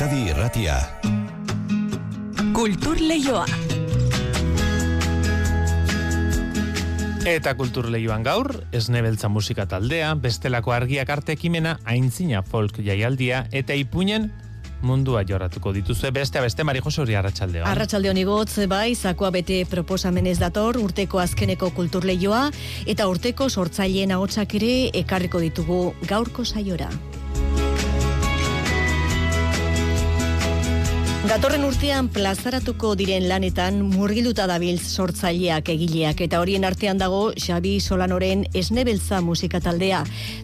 Euskadi Irratia. Kultur Leioa. Eta kultur leioan gaur, esnebeltza musika taldea, bestelako argiak arte ekimena, aintzina folk jaialdia, eta ipuinen mundua jorratuko dituzue beste beste Mari Jose Hori Arratsaldeon. Arratsaldeon igotz bai, zakoa bete proposamenez dator urteko azkeneko kulturleioa eta urteko sortzaileen ahotsak ere ekarriko ditugu gaurko saiora. Datorren urtean plazaratuko diren lanetan murgilduta dabil sortzaileak egileak eta horien artean dago Xabi Solanoren esnebeltza musika taldea.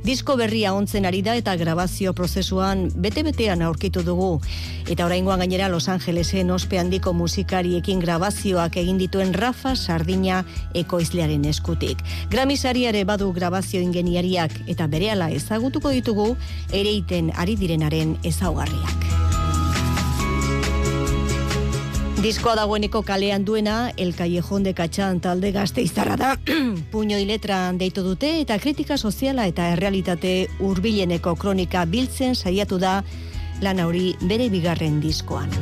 Disko berria ontzen ari da eta grabazio prozesuan bete-betean aurkitu dugu. Eta oraingoan gainera Los Angelesen ospe handiko musikariekin grabazioak egin dituen Rafa Sardina ekoizlearen eskutik. Gramisariare badu grabazio ingeniariak eta berehala ezagutuko ditugu ereiten ari direnaren ezaugarriak. Diskoa dagoeneko kalean duena, El Callejón de Katxan talde gazte izarra da, puño letran deitu dute, eta kritika soziala eta errealitate hurbileneko kronika biltzen saiatu da lan hori bere bigarren diskoan.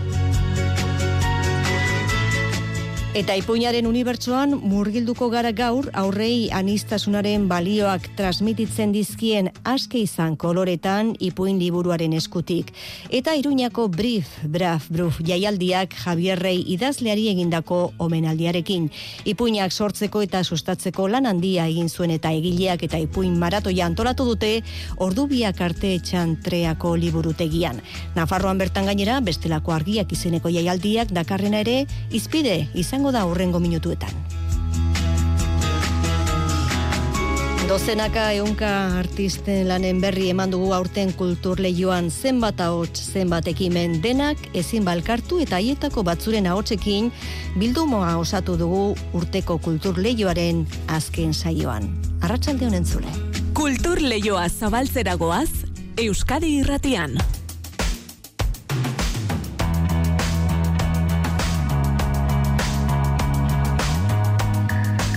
Eta ipuinaren unibertsoan murgilduko gara gaur aurrei anistasunaren balioak transmititzen dizkien aske izan koloretan ipuin liburuaren eskutik. Eta iruñako brief, braf, bruf, jaialdiak Javierrei idazleari egindako omenaldiarekin. Ipuinak sortzeko eta sustatzeko lan handia egin zuen eta egileak eta ipuin maratoia antolatu dute ordubiak arte etxan treako liburutegian. Nafarroan bertan gainera, bestelako argiak izeneko jaialdiak dakarrena ere, izpide izan da urrengo minutuetan. Dozenaka eunka artisten lanen berri eman dugu aurten kultur lehioan zenbat ahots zenbat ekimen denak ezin balkartu eta haietako batzuren ahotsekin bildumoa osatu dugu urteko kultur lehioaren azken saioan. Arratsalde honen zule. Kultur lehioa zabaltzeragoaz, Euskadi irratian.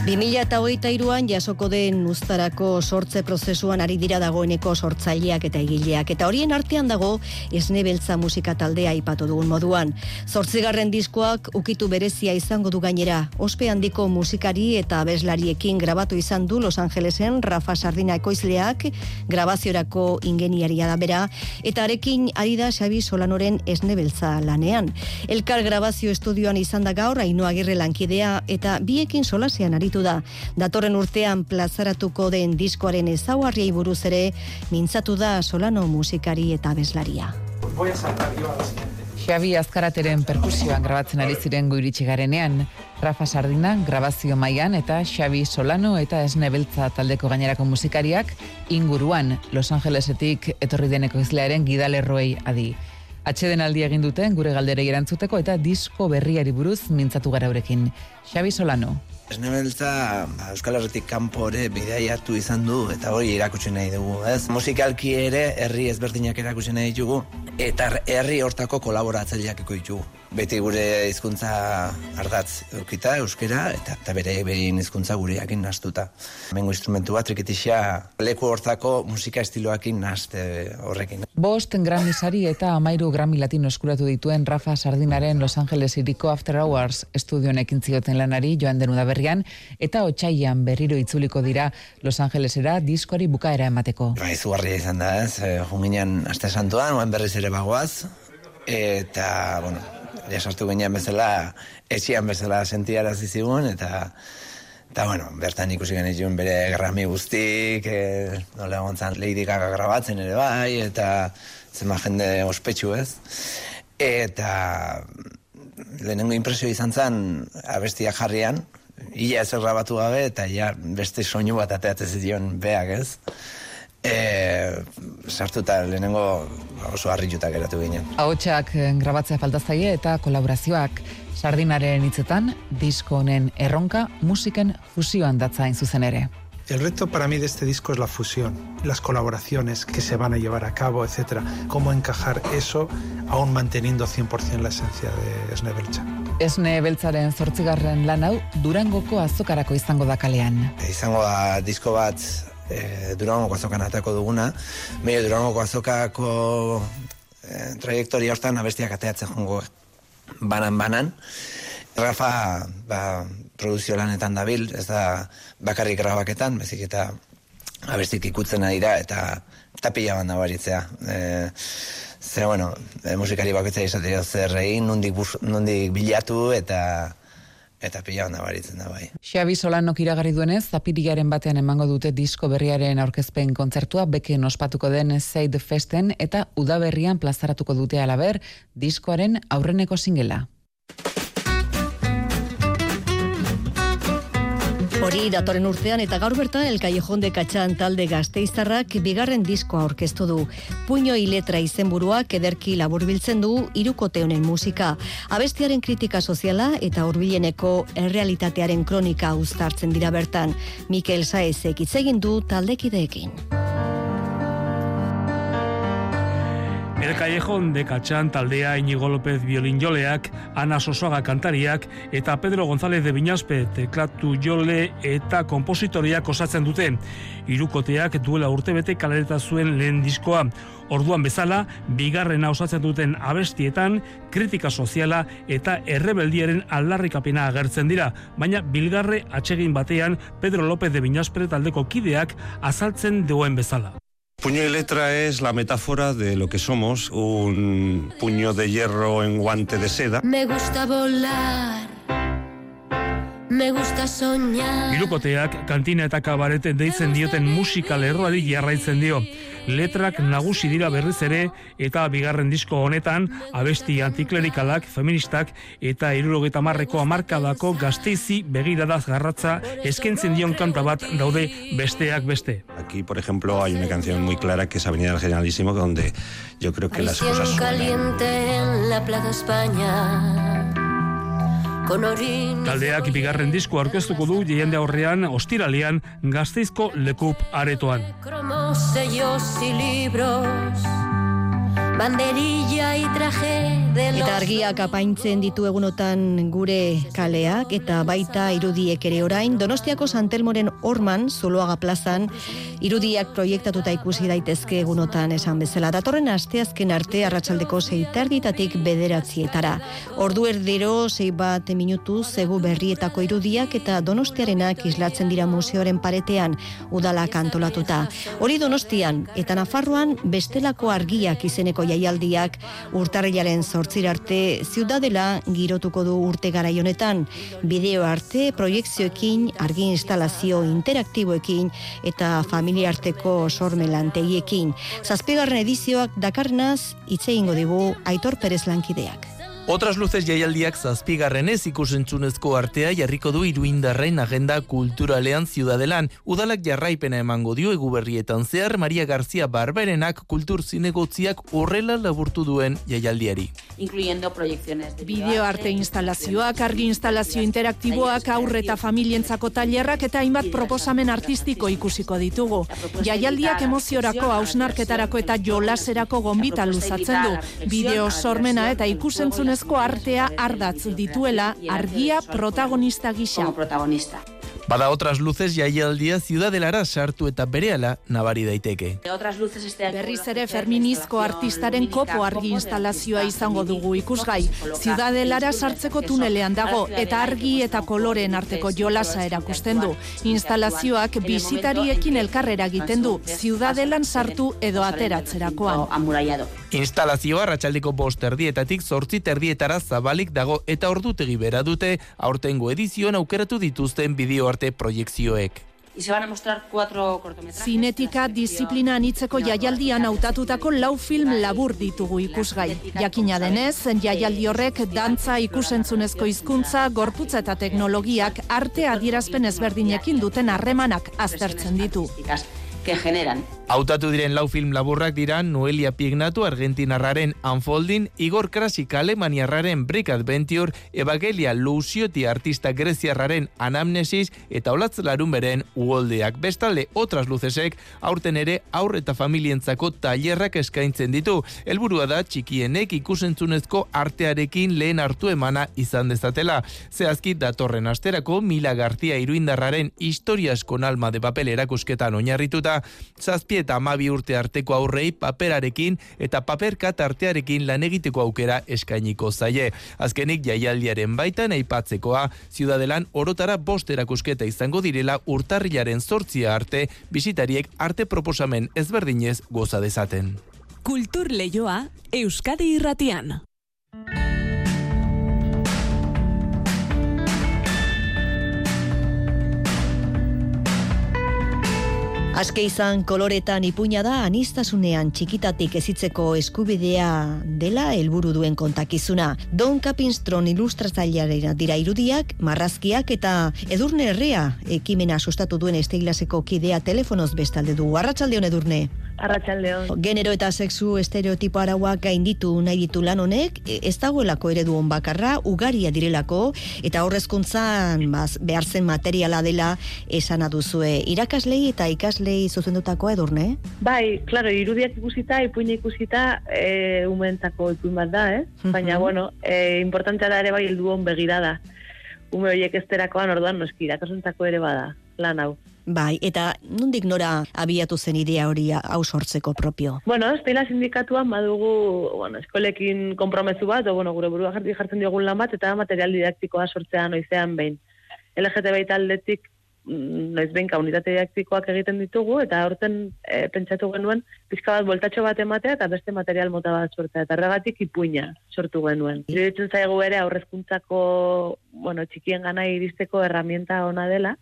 2008an jasoko den ustarako sortze prozesuan ari dira dagoeneko sortzaileak eta egileak. Eta horien artean dago esnebeltza musika taldea ipatu dugun moduan. Zortzigarren diskoak ukitu berezia izango du gainera. Ospe handiko musikari eta abeslariekin grabatu izan du Los Angelesen Rafa Sardina ekoizleak grabaziorako ingeniaria da bera. Eta arekin ari da Xabi Solanoren esnebeltza lanean. Elkar grabazio estudioan izan da gaur, hainu agirre lankidea eta biekin solasean aritu da. Datorren urtean plazaratuko den diskoaren ezaugarriei buruz ere mintzatu da Solano musikari eta bezlaria. Voy a saltar yo a la siguiente. Xabi Azkarateren perkusioan grabatzen ari ziren iritsi garenean, Rafa Sardina grabazio mailan eta Xabi Solano eta Esnebeltza taldeko gainerako musikariak inguruan Los Angelesetik etorri deneko izlearen gidalerroei adi. Atxeden aldi egin duten gure galderei erantzuteko eta disko berriari buruz mintzatu gara urekin. Xabi Solano. Esnebeltza Euskal Herritik kanpore bidaiatu izan du eta hori erakutsi nahi dugu, ez? Musikalki ere herri ezberdinak erakutsi nahi ditugu eta herri hortako kolaboratzaileak ditugu beti gure hizkuntza ardatz ukita euskera eta eta bere behin hizkuntza gureakin nastuta. Mengo instrumentu bat triketixia leku hortako musika estiloakin naste horrekin. Bost Grammy sari eta amairu Grammy Latino eskuratu dituen Rafa Sardinaren Los Angeles iriko After Hours estudioan ekin zioten lanari joan denu berrian eta otxaian berriro itzuliko dira Los Angelesera diskoari bukaera emateko. Ba, izugarria izan da ez, eh, junginan aste santuan, oan berriz ere bagoaz, eta, bueno, ja sartu ginean bezala, etxian bezala sentiara zizigun, eta, eta bueno, bertan ikusi genituen bere grami guztik, e, nola gontzan Lady Gaga grabatzen ere bai, eta zema jende ospetsu ez. Eta lehenengo impresio izan zen abestia jarrian, ia ez grabatu gabe, eta ja beste soinu bat ateatzen zion beak ez e, sartuta lehenengo oso harritutak eratu ginen. Ahotsak eh, grabatzea falta zaie eta kolaborazioak sardinaren hitzetan disko honen erronka musiken fusioan datza zuzen ere. El reto para mí de este disco es la fusión, las colaboraciones que se van a llevar a cabo, etcétera. Cómo encajar eso aún manteniendo 100% la esencia de Esne Beltza. Esne Beltzaren zortzigarren lan hau Durangoko azokarako izango da kalean. Izango da disko bat e, Durangoko azokan atako duguna. Meio Durangoko azokako e, trajektoria hostan abestiak ateatzen jongo banan-banan. Rafa ba, produzio lanetan dabil, ez da bakarrik grabaketan, bezik eta abestik ikutzen da, eta, eta pila banda baritzea. E, zer, bueno, e, musikari bakoitzea izatea zer egin, nondik, nondik bilatu, eta eta pila onda baritzen da bai. Xabi Solano kiragarri duenez, zapirilaren batean emango dute disko berriaren aurkezpen kontzertua beken ospatuko den Seid Festen eta udaberrian plazaratuko dute alaber diskoaren aurreneko singela. Hori datoren urtean eta gaur bertan El Callejón de Katxan talde gazteiztarrak bigarren diskoa aurkeztu du. Puño y letra izenburuak ederki laburbiltzen du irukote honen musika. Abestiaren kritika soziala eta hurbileneko errealitatearen kronika uztartzen dira bertan. Mikel Saezek itzegin du taldekideekin. El Callejón de Cachán taldea Inigo López violin joleak, Ana Sosoaga kantariak eta Pedro González de Viñaspe teklatu jole eta kompositoriak osatzen dute. Irukoteak duela urtebete kalereta zuen lehen diskoa. Orduan bezala, bigarrena osatzen duten abestietan, kritika soziala eta errebeldiaren aldarrikapena agertzen dira, baina bilgarre atsegin batean Pedro López de Viñaspe taldeko kideak azaltzen duen bezala. Puño y letra es la metáfora de lo que somos, un puño de hierro en guante de seda. Me gusta volar. Me gusta soñar. Irukoteak kantina eta kabarete deitzen dioten musikal erroari jarraitzen dio. Letrak nagusi dira berriz ere eta bigarren disko honetan abesti antiklerikalak, feministak eta irurogeta marreko amarkadako gazteizi begiradaz garratza eskentzen dion kanta bat daude besteak beste. Aquí, por ejemplo, hay una canción muy clara que es Avenida del Generalísimo, donde yo creo que las cosas... caliente en la Plaza España Taldeak bigarren disko aurkeztuko du jende aurrean ostiralean gazteizko lekup aretoan. Banderilla y traje. Eta argiak apaintzen ditu egunotan gure kaleak eta baita irudiek ere orain Donostiako Santelmoren Orman Zuloaga plazan irudiak proiektatuta ikusi daitezke egunotan esan bezala. Datorren asteazken arte arratsaldeko zeitarditatik bederatzietara. Ordu erdero zei bat minutu zegu berrietako irudiak eta Donostiarenak islatzen dira museoaren paretean udalak antolatuta. Hori Donostian eta Nafarroan bestelako argiak izeneko jaialdiak urtarrilaren sortzir arte ziudadela girotuko du urte garaionetan bideo arte proiektzioekin argi instalazio interaktiboekin eta familia arteko sormelantegiekin zazpigarren edizioak dakarnaz itse ingo digu Aitor Perez lankideak Otras luces jaialdiak zazpigarrenez ikusentzunezko artea jarriko du iruindarrain agenda kulturalean ziudadelan. Udalak jarraipena emango dio eguberrietan zehar Maria Garzia Barberenak kultur zinegotziak horrela laburtu duen jaialdiari. Incluyendo proyecciones de Bideo arte instalazioak, argi instalazio interaktiboak, aurre eta familientzako tailerrak eta hainbat proposamen artistiko ikusiko ditugu. Jaialdiak emoziorako, hausnarketarako eta jolaserako gombita luzatzen du. Bideo sormena eta ikusentzunez emakumezko artea ardatz dituela argia protagonista gisa. protagonista. Bada otras luces jaialdia ciudadelara sartu eta berehala nabari daiteke. Otras luces este Berriz ere feminizko artistaren kopo argi instalazioa izango dugu ikusgai. Ciudadelara sartzeko tunelean dago eta argi eta koloren arteko jolasa erakusten du. Instalazioak bisitariekin elkarrera egiten du. Ciudadelan sartu edo ateratzerakoan. Instalazioa ratxaldiko bost erdietatik zortzi erdietara zabalik dago eta ordutegi bera dute aurtengo edizioan aukeratu dituzten bideo arte proiektzioek. Y se van a mostrar cuatro cortometrajes. Zinetika disiplina anitzeko jaialdian hautatutako lau film labur ditugu ikusgai. Jakina denez, jaialdi horrek dantza ikusentzunezko hizkuntza, gorputza eta teknologiak arte adierazpen ezberdinekin duten harremanak aztertzen ditu que generan. Hautatu diren lau film laburrak dira Noelia Pignatu Argentinarraren Unfolding, Igor Krasik Alemaniarraren Brick Adventure, Evangelia Lucioti artista greziarraren Anamnesis eta Olatz beren Uoldeak. Bestalde, otras lucesek aurten ere aur eta familientzako tailerrak eskaintzen ditu. Helburua da txikienek ikusentzunezko artearekin lehen hartu emana izan dezatela. Zehazki datorren asterako Mila Gartia Iruindarraren historiaskon alma de papel erakusketan oinarrituta. Zazpi eta amabi urte arteko aurrei paperarekin eta paperkat artearekin lan egiteko aukera eskainiko zaie. Azkenik jaialdiaren baitan aipatzekoa, ziudadelan orotara bost erakusketa izango direla urtarrilaren sortzia arte, bisitariek arte proposamen ezberdinez goza dezaten. Kultur Leioa Euskadi Irratian. Aske izan koloretan ipuina da anistasunean txikitatik ezitzeko eskubidea dela helburu duen kontakizuna. Don Capinstron ilustratzailearen dira irudiak, marrazkiak eta edurne herrea ekimena sustatu duen esteilaseko kidea telefonoz bestalde du. Arratsalde hon edurne. Arratxaldeon. Genero eta sexu estereotipo arauak gainditu nahi ditu lan honek, e, ez dagoelako eredu on bakarra, ugaria direlako, eta horrezkuntzan baz, behar zen materiala dela esan aduzue. Irakaslei eta ikaslei zuzendutako edurne? Bai, klaro, irudiak ikusita, ipuina ikusita, e, umentzako ipuin bat da, eh? Baina, bueno, e, importantea da ere bai heldu on begirada. Ume horiek esterakoan orduan noski, irakasuntzako ere bada, lan hau. Bai, eta nondik nora abiatu zen idea hori hau sortzeko propio? Bueno, estela sindikatuan badugu, bueno, eskolekin konpromezu bat, o, bueno, gure burua jartzen diogun lan bat, eta material didaktikoa sortzea noizean behin. LGTBI taldetik mm, noiz behin unitate didaktikoak egiten ditugu, eta horten e, pentsatu genuen, pizka bat voltatxo bat ematea, eta beste material mota bat sortzea, eta horregatik ipuina sortu genuen. Iruditzen zaigu ere aurrezkuntzako, bueno, txikien gana iristeko herramienta ona dela,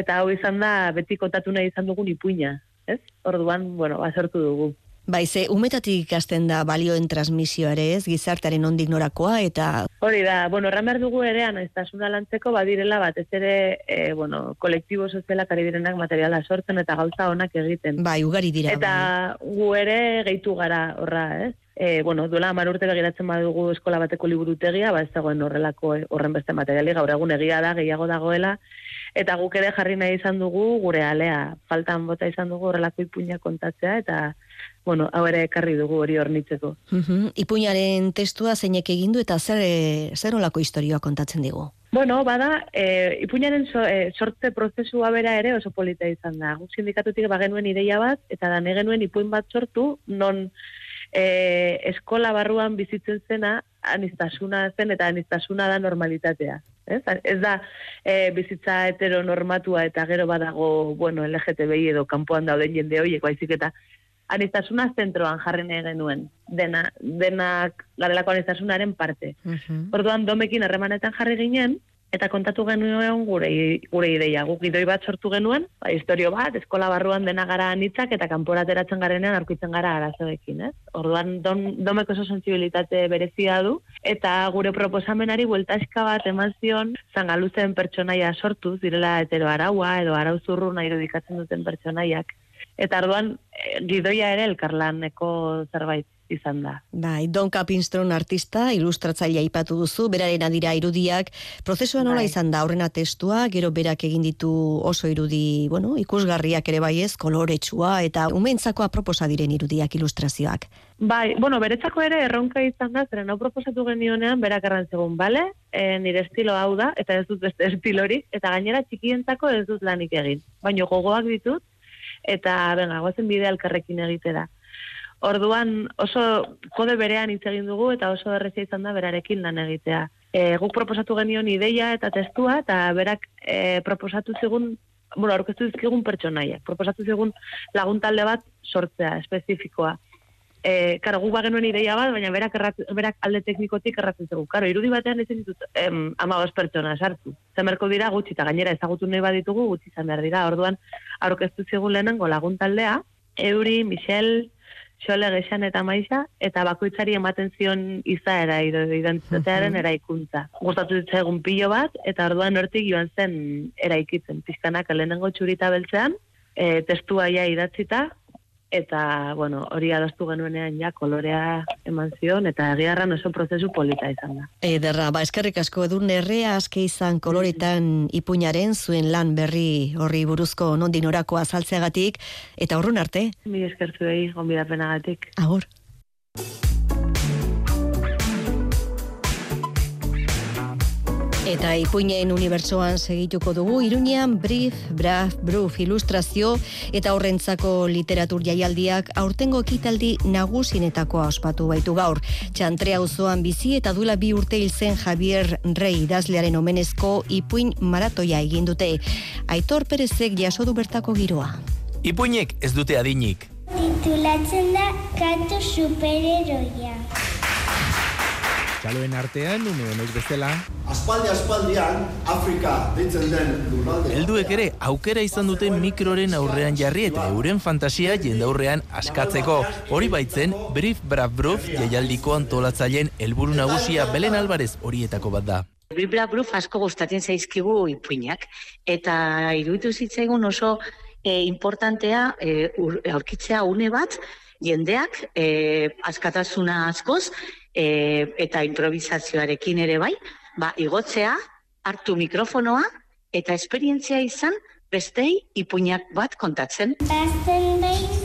eta hau izan da beti kontatu nahi izan dugun ipuina, ez? Orduan, bueno, basortu dugu. Bai, ze umetatik ikasten da balioen transmisioa ere ez, gizartaren ondik norakoa, eta... Hori da, bueno, erran behar dugu ere, aneztasuna lantzeko, badirela bat, ez ere, e, bueno, kolektibo sozialak ari direnak materiala sortzen eta gauza onak egiten. Bai, ugari dira. Eta bai. gu ere gehitu gara horra, ez? E, bueno, duela amar urte begiratzen badugu eskola bateko liburutegia, ba ez dagoen horrelako eh, horren beste materiali, gaur egun egia da, gehiago dagoela, eta guk ere jarri nahi izan dugu gure alea, faltan bota izan dugu horrelako ipuina kontatzea, eta bueno, hau ere ekarri dugu hori hornitzeko. Ipuinaren testua zeinek egin du eta zer, zer olako historioa kontatzen digu? Bueno, bada, e, ipuinaren so, e, sortze prozesua bera ere oso polita izan da. Guk sindikatutik bagenuen ideia bat, eta da genuen ipuin bat sortu, non e, eskola barruan bizitzen zena anistasuna zen eta anistasuna da normalitatea. Ez, ez da e, bizitza heteronormatua eta gero badago bueno, LGTBI edo kanpoan dauden jende horiek baizik eta anistasuna zentroan jarri nahi genuen, dena, denak garelako anistasunaren parte. Orduan domekin harremanetan jarri ginen, eta kontatu genuen gure, gure ideia. Guk idoi bat sortu genuen, ba, historio bat, eskola barruan dena gara anitzak eta kanpora ateratzen garenean aurkitzen gara arazoekin, ez? Orduan don, domeko oso sensibilitate berezia du, eta gure proposamenari bueltaska bat eman zion zangaluzen pertsonaia sortuz, direla hetero araua edo arauzurru nahi irudikatzen duten pertsonaiak. Eta orduan eh, gidoia ere elkarlaneko zerbait izan da. Bai, Don Capinstron artista, ilustratzailea aipatu duzu, beraren adira irudiak, prozesua nola Bai. izan da aurrena testua, gero berak egin ditu oso irudi, bueno, ikusgarriak ere bai ez, koloretsua, eta umentzako aproposa diren irudiak ilustrazioak. Bai, bueno, beretzako ere erronka izan da, zeren hau proposatu genionean, berak errantzegun, bale? E, nire estilo hau da, eta ez dut beste estilorik, eta gainera txikientzako ez dut lanik egin. Baina gogoak ditut, eta benga, goazen bidea elkarrekin egitera. Orduan oso kode berean hitz egin dugu eta oso errezia izan da berarekin lan egitea. E, guk proposatu genion ideia eta testua eta berak e, proposatu zigun, bueno, aurkeztu dizkigun pertsonaiak. Proposatu zigun laguntalde bat sortzea, espezifikoa. E, karo, guk bagenuen ideia bat, baina berak, errat, berak alde teknikotik erratzen zegu. Karo, irudi batean ezin ditut em, ama pertsona sartu. Zemerko dira gutxi eta gainera ezagutu nahi baditugu gutxi izan behar dira. Orduan, aurkeztu zigun lehenengo laguntaldea, Euri, Michel, Xole, Gexan eta Maixa, eta bakoitzari ematen zion izaera edo identitatearen eraikuntza. Gustatu zitzaigun pilo bat, eta orduan hortik joan zen eraikitzen. Pizkanak lehenengo txurita beltzean, e, testua ja idatzita, eta, bueno, hori adostu genuenean ja kolorea eman zion, eta egiarran oso prozesu polita izan da. Ederra, ba, eskerrik asko edun errea aske izan koloretan ipuinaren zuen lan berri horri buruzko nondin orako azaltzeagatik, eta horrun arte. Mi eskertu egi, gonbidapenagatik. Agur. Eta ipuinen unibersoan segituko dugu, Iruñean brief, braf, bruf, ilustrazio eta horrentzako literatur jaialdiak aurtengo ekitaldi nagusinetakoa ospatu baitu gaur. Txantrea auzoan bizi eta dula bi urte hil zen Javier Rey idazlearen omenezko ipuin maratoia egin dute. Aitor Perezek jaso du bertako giroa. Ipuinek ez dute adinik. Titulatzen da Kato Superheroia. Txaloen artean, ume honek bezala, Aspaldi aspaldian Afrika deitzen den lurralde. helduek ere aukera izan dute mikroren aurrean jarri eta euren fantasia jendaurrean askatzeko. Hori baitzen, Brief Braf Bruf jaialdiko antolatzaileen helburu nagusia Belen Alvarez horietako bat da. Biblia bruf asko gustatzen zaizkigu ipuinak. Eta iruditu zitzaigun oso e, importantea e, ur- aurkitzea une bat, jendeak e, askatasuna askoz e, eta improvisazioarekin ere bai, ba, igotzea, hartu mikrofonoa eta esperientzia izan bestei ipuinak bat kontatzen. Bazen behin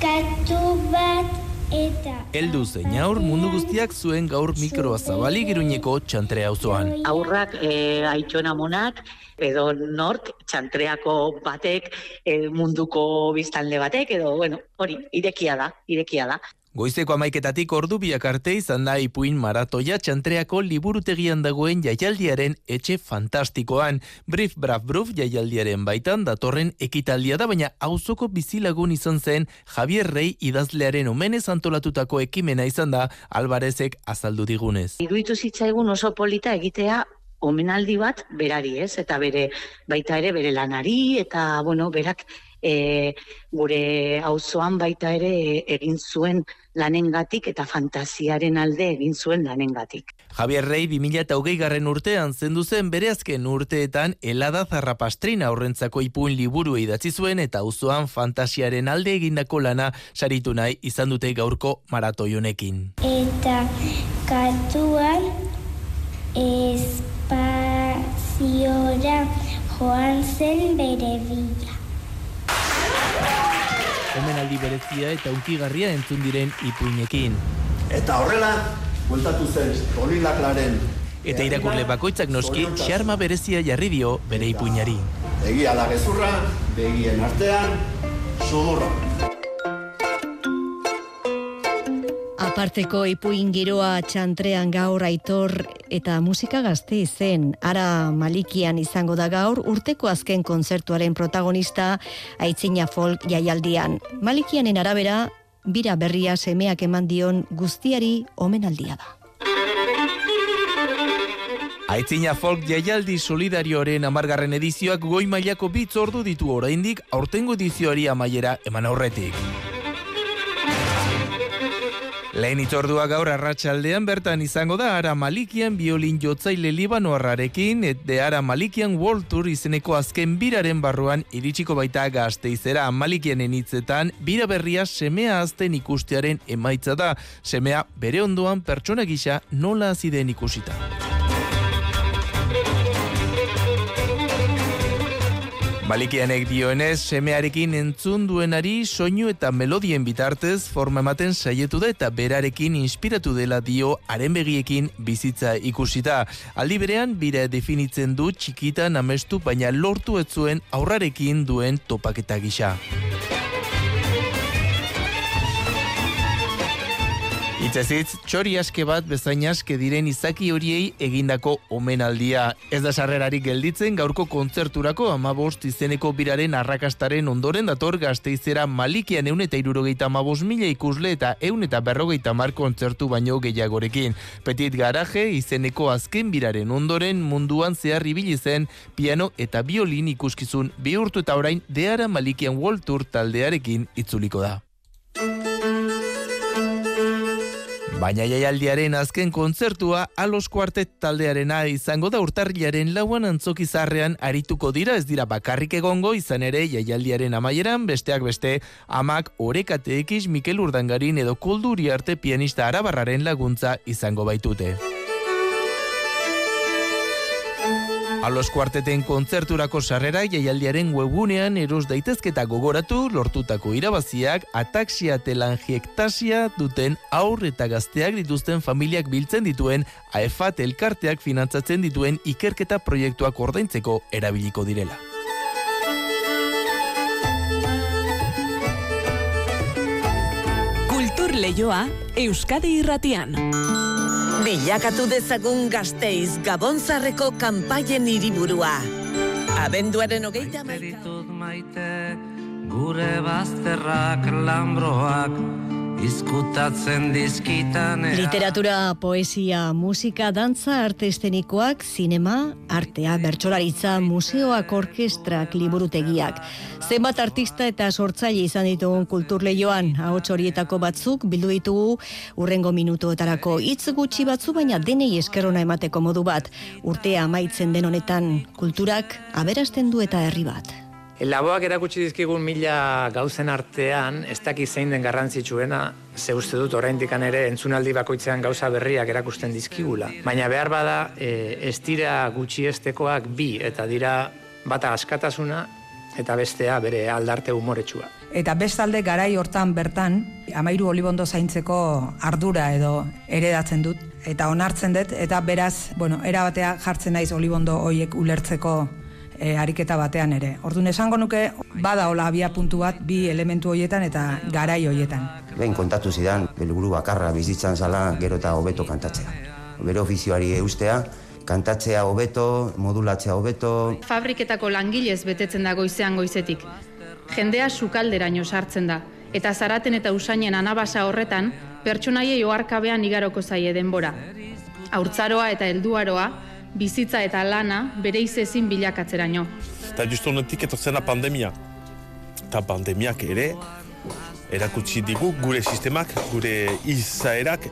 katu bat eta Heldu zein aur mundu guztiak zuen gaur mikroa zabalik iruñeko txantre auzoan. aurrak e, aitona monak edo nork txantreako batek e, munduko biztanle batek edo bueno hori irekia da irekia da Goizeko amaiketatik ordu biak arte izan da ipuin maratoia txantreako liburutegian dagoen jaialdiaren etxe fantastikoan. Brief Braf Bruf jaialdiaren baitan datorren ekitaldia da, baina auzoko bizilagun izan zen Javier Rey idazlearen omenez antolatutako ekimena izan da Alvarezek azaldu digunez. iruditu zitzaigun oso polita egitea omenaldi bat berari, ez? Eta bere baita ere bere lanari eta bueno, berak e, gure auzoan baita ere egin zuen lanengatik eta fantasiaren alde egin zuen lanengatik. Javier Rey 2008 garren urtean zendu zen bere azken urteetan helada zarrapastrina horrentzako ipuin liburu idatzi zuen eta auzoan fantasiaren alde egindako lana saritu nahi izan dute gaurko maratoi honekin. eta katuan espaziora joan zen bere bila. Omenaldi berezia eta unkigarria entzun diren ipuinekin. Eta horrela, bueltatu zen Toni Laklaren Eta irakurle bakoitzak noski xarma berezia jarri dio bere ipuinari. egia da gezurra, begien artean, sudurra. Aparteko ipuin giroa txantrean gaur aitor eta musika gazte izen. Ara Malikian izango da gaur urteko azken kontzertuaren protagonista aitzina folk jaialdian. Malikianen arabera, bira berria semeak eman dion guztiari omenaldia da. Aitzina folk jaialdi solidarioaren amargarren edizioak goi mailako bitz ordu ditu oraindik aurtengo edizioari amaiera eman aurretik. Lehen itzordua gaur arratsaldean bertan izango da Ara Malikian biolin jotzaile libanoarrarekin et Ara Malikian World Tour izeneko azken biraren barruan iritsiko baita gazteizera Malikianen hitzetan bira berria semea azten ikustearen emaitza da. Semea bere ondoan pertsona gisa nola hasi den ikusita. Malikianek dioenez, semearekin entzun duenari soinu eta melodien bitartez forma ematen saietu da eta berarekin inspiratu dela dio haren begiekin bizitza ikusita. Aldi berean, bira definitzen du txikitan amestu baina lortu ez zuen aurrarekin duen topaketa gisa. Itzezitz, txori aske bat bezain aske diren izaki horiei egindako omenaldia. Ez da sarrerarik gelditzen gaurko kontzerturako amabost izeneko biraren arrakastaren ondoren dator gazteizera malikian eun eta irurogeita amabost mila ikusle eta eun eta berrogeita mar kontzertu baino gehiagorekin. Petit garaje izeneko azken biraren ondoren munduan zehar ibili zen piano eta biolin ikuskizun bihurtu eta orain deara malikian World Tour taldearekin itzuliko da. Baina jaialdiaren azken kontzertua Alos Quartet taldearena izango da urtarrilaren lauan antzokizarrean arituko dira ez dira bakarrik egongo izan ere jaialdiaren amaieran besteak beste amak orekateekiz Mikel Urdangarin edo kolduri arte pianista arabarraren laguntza izango baitute. Alos kuarteten kontzerturako sarrera jaialdiaren webgunean eros daitezketa gogoratu lortutako irabaziak ataxia telangiektasia duten aur eta gazteak dituzten familiak biltzen dituen AEFAT elkarteak finantzatzen dituen ikerketa proiektuak ordaintzeko erabiliko direla. Kultur leioa Euskadi irratian. Bilakatu dezagun gazteiz Gabonzarreko kanpaien hiriburua. Abenduaren hogeita maite gure bazterrak lambroak izkutatzen dizkitan Literatura, poesia, musika, dantza, arte estenikoak, zinema, artea, bertsolaritza, museoak, orkestrak, liburutegiak. Zenbat artista eta sortzaile izan ditugun kulturleioan, ahots horietako batzuk bildu ditugu urrengo minutuetarako hitz gutxi batzu baina denei eskerona emateko modu bat. Urtea amaitzen den honetan kulturak aberasten du eta herri bat. Laboak erakutsi dizkigun mila gauzen artean, ez daki zein den garrantzitsuena, ze uste dut oraindik ere entzunaldi bakoitzean gauza berriak erakusten dizkigula. Baina behar bada, e, ez dira gutxi estekoak bi, eta dira bata askatasuna, eta bestea bere aldarte umoretsua. Eta bestalde garai hortan bertan, amairu olibondo zaintzeko ardura edo eredatzen dut, eta onartzen dut, eta beraz, bueno, erabatea jartzen naiz olibondo hoiek ulertzeko e, ariketa batean ere. Orduan esango nuke bada hola abia puntu bat bi elementu hoietan eta garai hoietan. Behin kontatu zidan, belguru bakarra bizitzan zala gero eta hobeto kantatzea. Bere ofizioari eustea, kantatzea hobeto, modulatzea hobeto. Fabriketako langilez betetzen da goizean goizetik. Jendea sukalderaino sartzen da. Eta zaraten eta usainen anabasa horretan, pertsonaiei oarkabean igaroko zaie denbora. Haurtzaroa eta helduaroa, bizitza eta lana bere izezin bilakatzeraino. Eta justu honetik etortzen da pandemia. Eta pandemiak ere, erakutsi digu gure sistemak, gure izaerak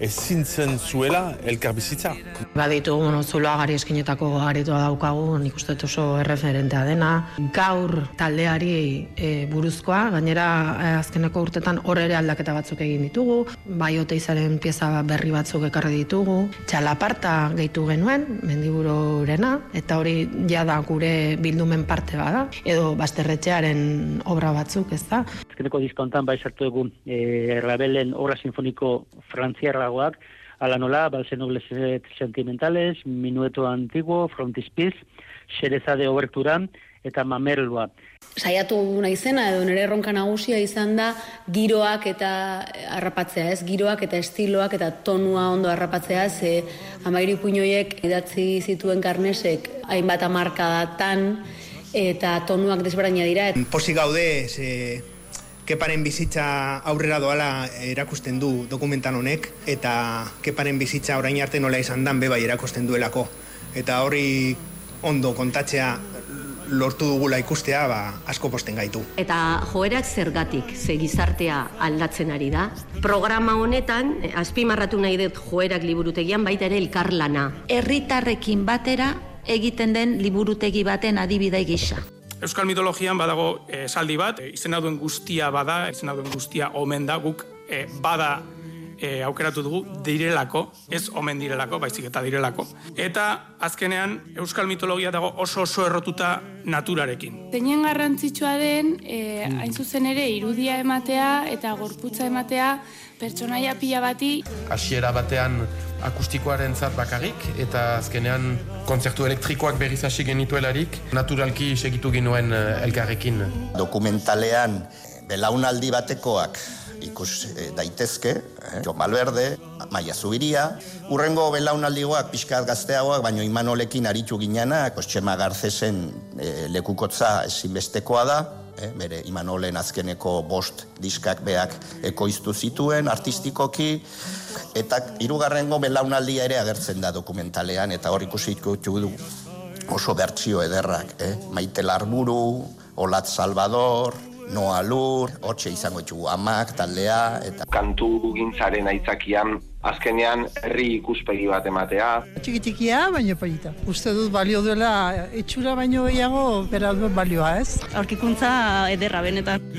ezin zen zuela elkar bizitza. Baditu, bueno, zuloa gari eskinetako garetoa daukagu, nik uste oso erreferentea dena. Gaur taldeari e, buruzkoa, gainera e, azkeneko urtetan hor ere aldaketa batzuk egin ditugu, bai izaren pieza berri batzuk ekarri ditugu, txalaparta gehitu genuen, mendibururena, eta hori jada gure bildumen parte bada, edo basterretxearen obra batzuk, ez da. Azkeneko diskontan bai sartu dugu e, Rabelen obra sinfoniko frantziarragoak, ala nola, balse nobles sentimentales, minueto antiguo, frontispiz, xereza de obertura, eta mamerlua. Saiatu naizena edo nire erronka nagusia izan da giroak eta harrapatzea, ez? Giroak eta estiloak eta tonua ondo harrapatzea, ze amairi puñoiek idatzi zituen karnesek hainbat amarkadatan eta tonuak desberaina dira. Posi gaude, ze keparen bizitza aurrera doala erakusten du dokumentan honek, eta keparen bizitza orain arte nola izan dan bebai erakusten duelako. Eta hori ondo kontatzea lortu dugula ikustea, ba, asko posten gaitu. Eta joerak zergatik, ze gizartea aldatzen ari da. Programa honetan, eh, azpimarratu nahi dut joerak liburutegian, baita ere elkarlana. Herritarrekin batera egiten den liburutegi baten adibidai gisa. Euskal mitologian badago esaldi bat, e, izena duen guztia bada, izena duen guztia omen da, guk e, bada e, aukeratu dugu direlako, ez omen direlako, baizik eta direlako. Eta azkenean Euskal mitologia dago oso oso errotuta naturarekin. Zeinen garrantzitsua den, e, hain zuzen ere, irudia ematea eta gorputza ematea pertsonaia pila bati. Hasiera batean akustikoaren zat bakarik, eta azkenean kontzertu elektrikoak berriz hasi genituelarik, naturalki segitu ginuen elkarrekin. Dokumentalean, belaunaldi batekoak ikus e, daitezke, eh? Jo Malberde, Maia Zubiria, urrengo belaunaldigoak pixkat gazteagoak, baino Imanolekin aritu ginana, Kostxema Garzesen e, lekukotza ezinbestekoa da, eh? bere Imanolen azkeneko bost diskak beak ekoiztu zituen artistikoki, eta hirugarrengo belaunaldia ere agertzen da dokumentalean, eta hor ikusiko du oso bertsio ederrak, eh? Maite Larburu, Olat Salvador, Noa Lur, hotxe izango txugu amak, taldea, eta... Kantu gintzaren aitzakian, azkenean herri ikuspegi bat ematea. Txiki txikia, baina polita. Uste dut balio duela, etxura baino gehiago, bera balioa, ez? Aurkikuntza ederra benetan.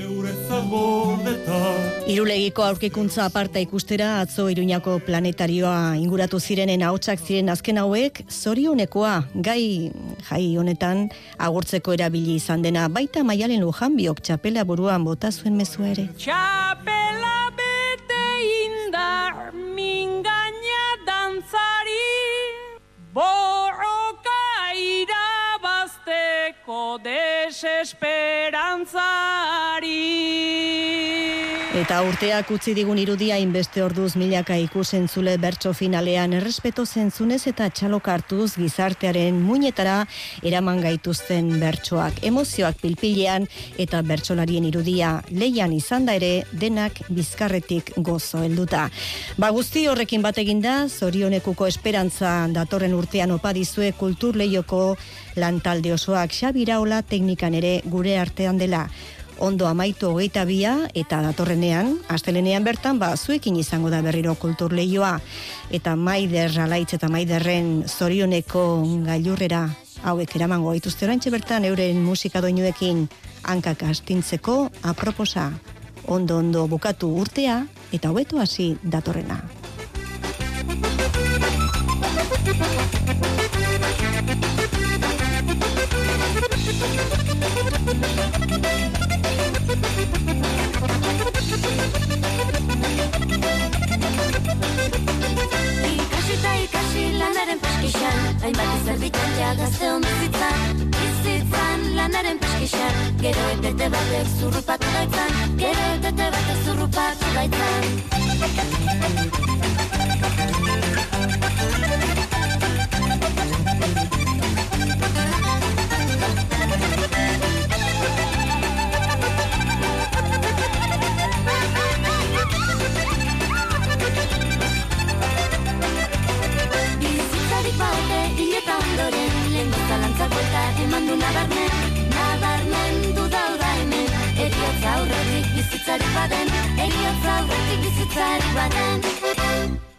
Irulegiko aurkikuntza aparta ikustera atzo Iruñako planetarioa inguratu zirenen ahotsak ziren azken hauek. Zorionekoa gai jai honetan agurtzeko erabili izan dena. Baita Maialen Lujanbiok txapela buruan bota zuen mezu ere. Txapela bete indar mingaina dantzari. Borroka irabazteko desesperantzari. Eta urteak utzi digun irudia inbeste orduz milaka ikusentzule bertso finalean errespeto zentzunez eta txalok hartuz gizartearen muinetara eraman gaituzten bertsoak. Emozioak pilpilean eta bertsolarien irudia leian izan da ere denak bizkarretik gozo helduta. Ba guzti horrekin bat eginda, zorionekuko esperantza datorren urtean opa dizue kultur lehioko lantalde osoak xabiraola teknikan ere gure artean dela ondo amaitu hogeita bia eta datorrenean, astelenean bertan, ba, zuekin izango da berriro kultur lehioa eta maider alaitz eta maiderren zorioneko gailurrera hauek eramango gaituzte oraintxe bertan euren musika doinuekin hankak astintzeko aproposa ondo ondo bukatu urtea eta hobeto hasi datorrena. Hainbat izerdikan jagazteon bizitzan Bizitzan lanaren peskixan Gero etete batek zurrupatu gaitzan Gero etete batek zurrupatu gaitzan bizitzarik baden Eriotza aurretik bizitzarik baden